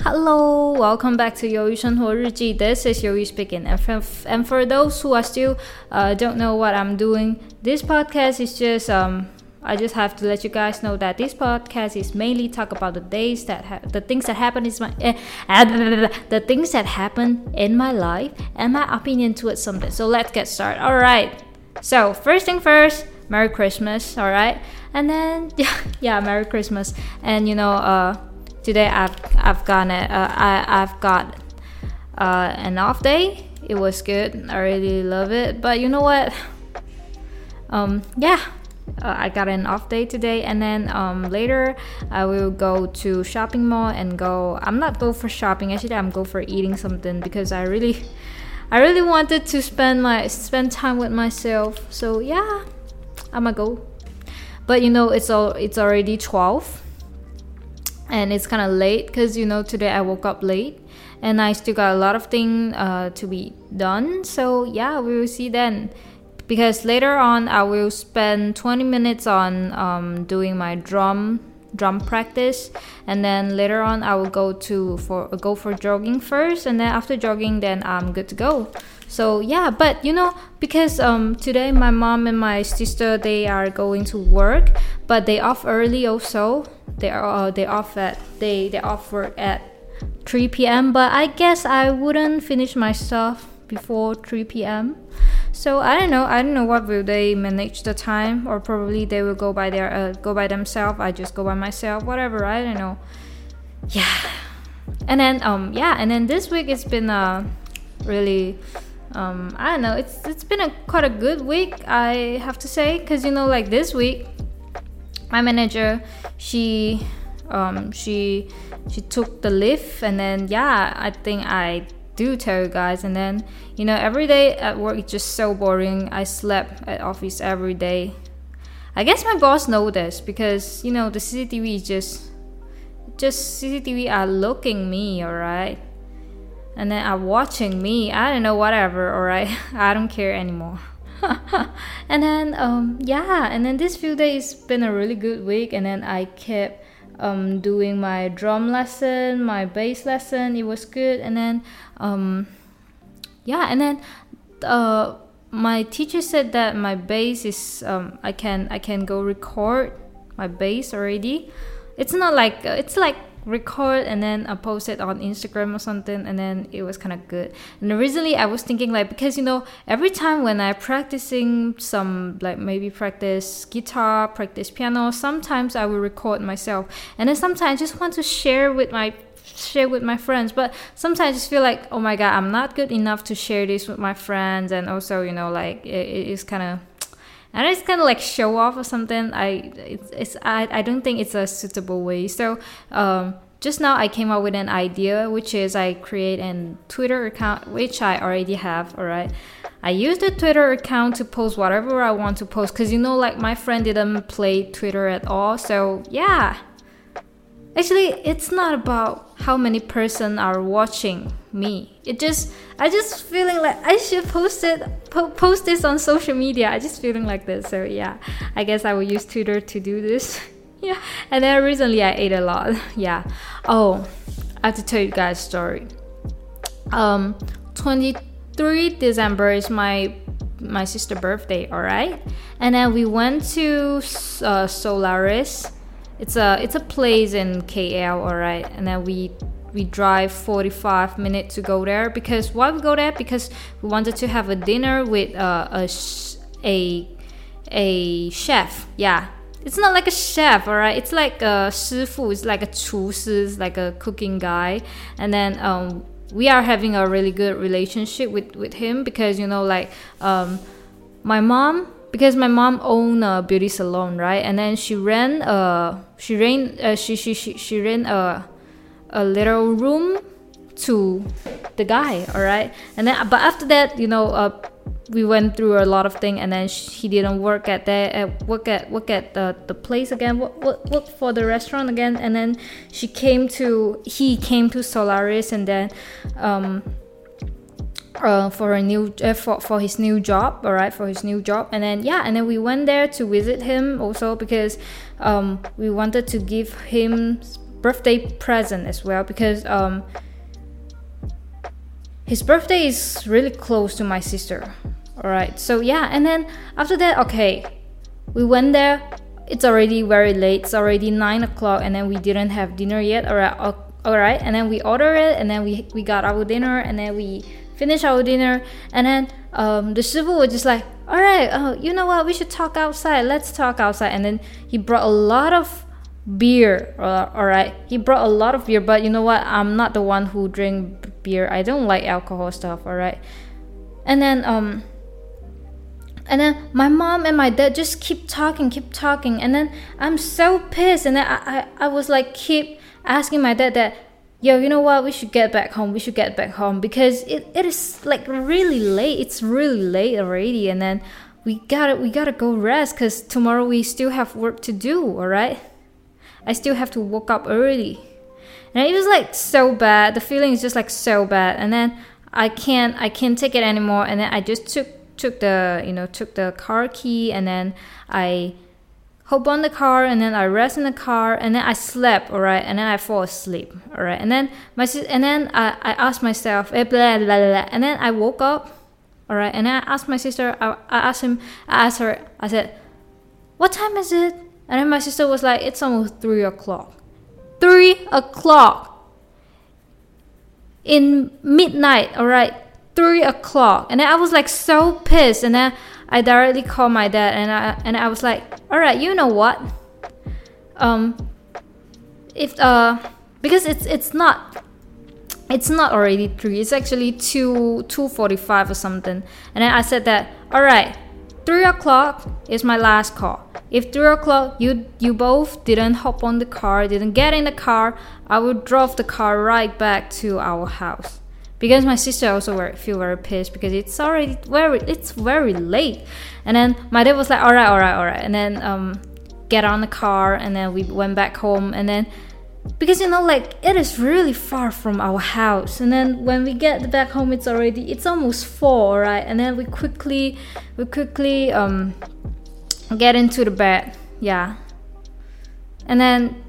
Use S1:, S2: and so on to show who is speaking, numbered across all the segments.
S1: Hello, welcome back to 鱿鱼生活日记. This is 鱿鱼 speaking. And for, and for those who are still uh, don't know what I'm doing, this podcast is just um I just have to let you guys know that this podcast is mainly talk about the days that ha- the things that happen is my eh, the things that happen in my life and my opinion towards something. So let's get started. All right. So first thing first, Merry Christmas. All right, and then yeah, yeah, Merry Christmas. And you know, uh, today I've I've got it. Uh, I I've got uh, an off day. It was good. I really love it. But you know what? Um, yeah, uh, I got an off day today, and then um, later I will go to shopping mall and go. I'm not go for shopping. Actually, I'm go for eating something because I really, I really wanted to spend my spend time with myself. So yeah, I'ma go. But you know, it's all it's already twelve, and it's kind of late because you know today I woke up late and I still got a lot of things uh, to be done. So yeah, we will see then. Because later on I will spend 20 minutes on um, doing my drum drum practice. And then later on I will go to for go for jogging first. And then after jogging then I'm good to go. So yeah but you know because um, today my mom and my sister they are going to work but they off early also they are uh, they off at they they off work at 3 p.m but I guess I wouldn't finish my stuff before 3 p.m so I don't know. I don't know what will they manage the time, or probably they will go by their uh, go by themselves. I just go by myself. Whatever. I don't know. Yeah. And then um yeah, and then this week it's been a really um I don't know. It's it's been a quite a good week. I have to say, cause you know like this week, my manager she um she she took the lift and then yeah I think I do tell you guys. And then you know every day at work it's just so boring. I slept at office every day. I guess my boss know this because you know the cctv is just just cctv are looking me all right and then are watching me. I don't know whatever all right i don't care anymore and then um yeah and then this few days been a really good week and then i kept um, doing my drum lesson, my bass lesson. It was good, and then um, yeah, and then uh, my teacher said that my bass is um, I can I can go record my bass already. It's not like it's like record and then I post it on Instagram or something and then it was kind of good. And originally I was thinking like because you know every time when I practicing some like maybe practice guitar, practice piano, sometimes I will record myself. And then sometimes I just want to share with my share with my friends. But sometimes I just feel like oh my god I'm not good enough to share this with my friends. And also you know like it, it's kind of and it's kind of like show off or something. I it's, it's I, I don't think it's a suitable way. So um, just now i came up with an idea which is i create an twitter account which i already have all right i use the twitter account to post whatever i want to post because you know like my friend didn't play twitter at all. So yeah. Actually it's not about how many person are watching me. It just i just feeling like i should post it po- post this on social media. I just feeling like this. So yeah i guess i will use twitter to do this. Yeah. And then recently i ate a lot. Yeah. Oh i have to tell you guys story. Um 23 december is my my sister birthday all right? And then we went to uh, solaris. It's a it's a place in KL, alright. And then we we drive 45 minutes to go there because why we go there because we wanted to have a dinner with uh, a a a chef. Yeah, it's not like a chef, alright. It's like a 师傅. It's like a 厨师, it's like a cooking guy. And then um, we are having a really good relationship with with him because you know like um, my mom because my mom owned a beauty salon, right? And then she ran a she ran uh, she, she she she ran a a little room to the guy, all right? And then but after that, you know, uh, we went through a lot of things, and then he didn't work at that uh, work at work at the, the place again, work, work, work for the restaurant again, and then she came to he came to Solaris, and then um uh, for a new uh, for, for his new job all right for his new job. And then yeah and then we went there to visit him also because um, we wanted to give him birthday present as well because um his birthday is really close to my sister. All right. So yeah, and then after that, okay, we went there. It's already very late. It's already nine o'clock, and then we didn't have dinner yet. All right. All right. And then we ordered it, and then we we got our dinner, and then we finish our dinner, and then um, the shifu was just like, all right, uh, you know what? We should talk outside. Let's talk outside. And then he brought a lot of beer. Uh, all right, he brought a lot of beer, but you know what? I'm not the one who drink beer. I don't like alcohol stuff. All right, and then um and then my mom and my dad just keep talking keep talking and then i'm so pissed and then i i, I was like keep asking my dad that yo you know what we should get back home we should get back home because it, it is like really late it's really late already and then we gotta we gotta go rest because tomorrow we still have work to do all right i still have to wake up early. And it was like so bad. The feeling is just like so bad. And then i can't i can't take it anymore. And then i just took took the you know took the car key. And then I hop on the car. And then I rest in the car. And then I slept all right? And then I fall asleep all right? And then my and then I, I asked myself eh, blah, blah, blah, and then I woke up all right? And then I asked my sister I, I asked him I asked her I said what time is it and then my sister was like it's almost three o'clock. Three o'clock. In midnight all right three o'clock, and then I was like so pissed, and then I directly called my dad, and I and I was like, all right, you know what? Um, if uh, because it's it's not it's not already three. It's actually 2 2.45 or something. And then i said that all right 3 o'clock is my last call. If 3 o'clock you you both didn't hop on the car didn't get in the car i would drive the car right back to our house. Because my sister also were, feel very pissed because it's already very it's very late. And then my dad was like all right all right all right. And then um get on the car and then we went back home. And then because you know like it is really far from our house. And then when we get back home it's already it's almost four right? And then we quickly we quickly um get into the bed. Yeah. And then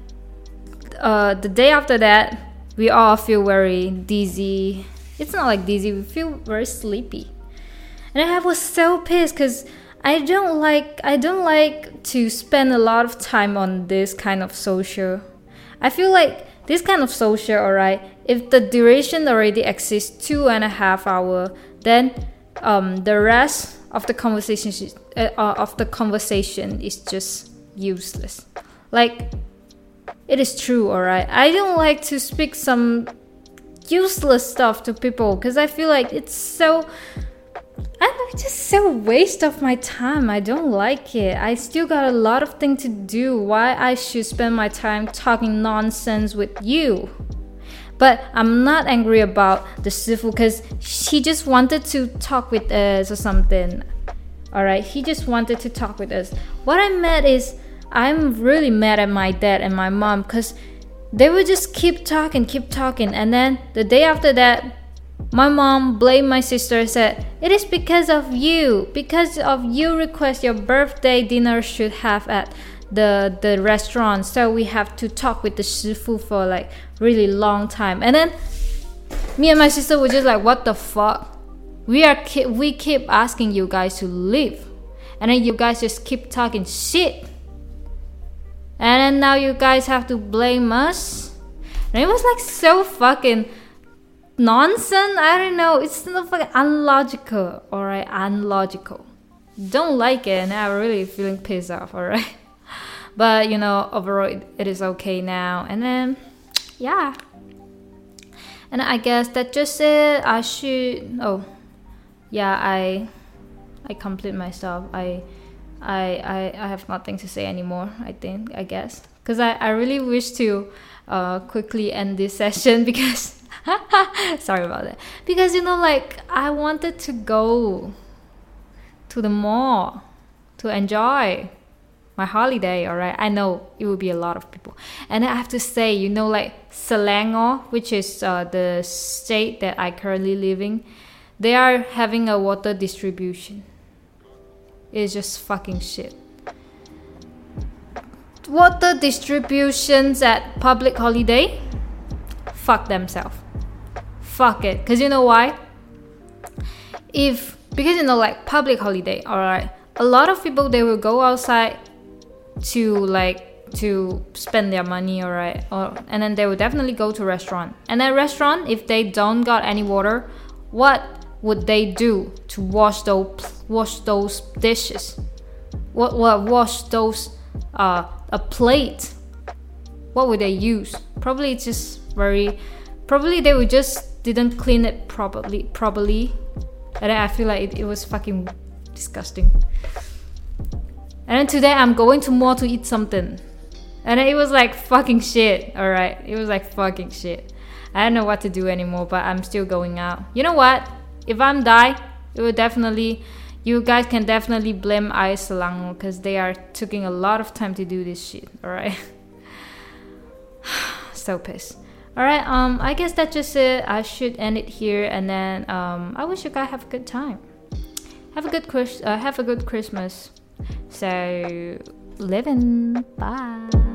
S1: uh the day after that we all feel very dizzy. It's not like dizzy, we feel very sleepy. And I was so pissed because I don't like I don't like to spend a lot of time on this kind of social. I feel like this kind of social, alright, if the duration already exists two and a half hour, then um, the rest of the conversation uh, uh, of the conversation is just useless. Like it is true, alright. I don't like to speak some useless stuff to people because I feel like it's so I don't know, it's just so waste of my time. I don't like it. I still got a lot of things to do. Why I should spend my time talking nonsense with you? But I'm not angry about the Sifu because he just wanted to talk with us or something. Alright, he just wanted to talk with us. What I meant is I'm really mad at my dad and my mom because they would just keep talking, keep talking, and then the day after that, my mom blamed my sister and said, It is because of you. Because of you request your birthday dinner should have at the the restaurant. So we have to talk with the shifu for like really long time. And then me and my sister were just like, What the fuck? We are we keep asking you guys to leave. And then you guys just keep talking shit and then now you guys have to blame us and it was like so fucking nonsense? I don't know. It's not fucking unlogical all right unlogical. Don't like it and i'm really feeling pissed off all right but you know overall it, it is okay now. And then yeah. And i guess that just it. I should oh yeah i i complete myself. i I, I, I have nothing to say anymore, I think, I guess. Because I, I really wish to uh, quickly end this session because, sorry about that. Because, you know, like, I wanted to go to the mall to enjoy my holiday, alright? I know it will be a lot of people. And I have to say, you know, like, Selangor, which is uh, the state that I currently live in, they are having a water distribution it's just fucking shit. Water distributions at public holiday? Fuck themselves. Fuck it. Because you know why? If because you know like public holiday all right a lot of people they will go outside to like to spend their money all right or and then they will definitely go to restaurant. And then restaurant if they don't got any water what would they do to wash those wash those dishes? What what wash those uh a plate what would they use? Probably it's just very probably they would just didn't clean it properly properly. And I feel like it, it was fucking disgusting. And then today I'm going to mall to eat something. And it was like fucking shit all right it was like fucking shit. I don't know what to do anymore but I'm still going out. You know what? If I'm die it will definitely you guys can definitely blame Air Selangor because they are taking a lot of time to do this shit. All right. so pissed. All right. Um. I guess that's just it. I should end it here, and then um. I wish you guys have a good time. Have a good Chris. Uh, have a good Christmas. So, living. Bye.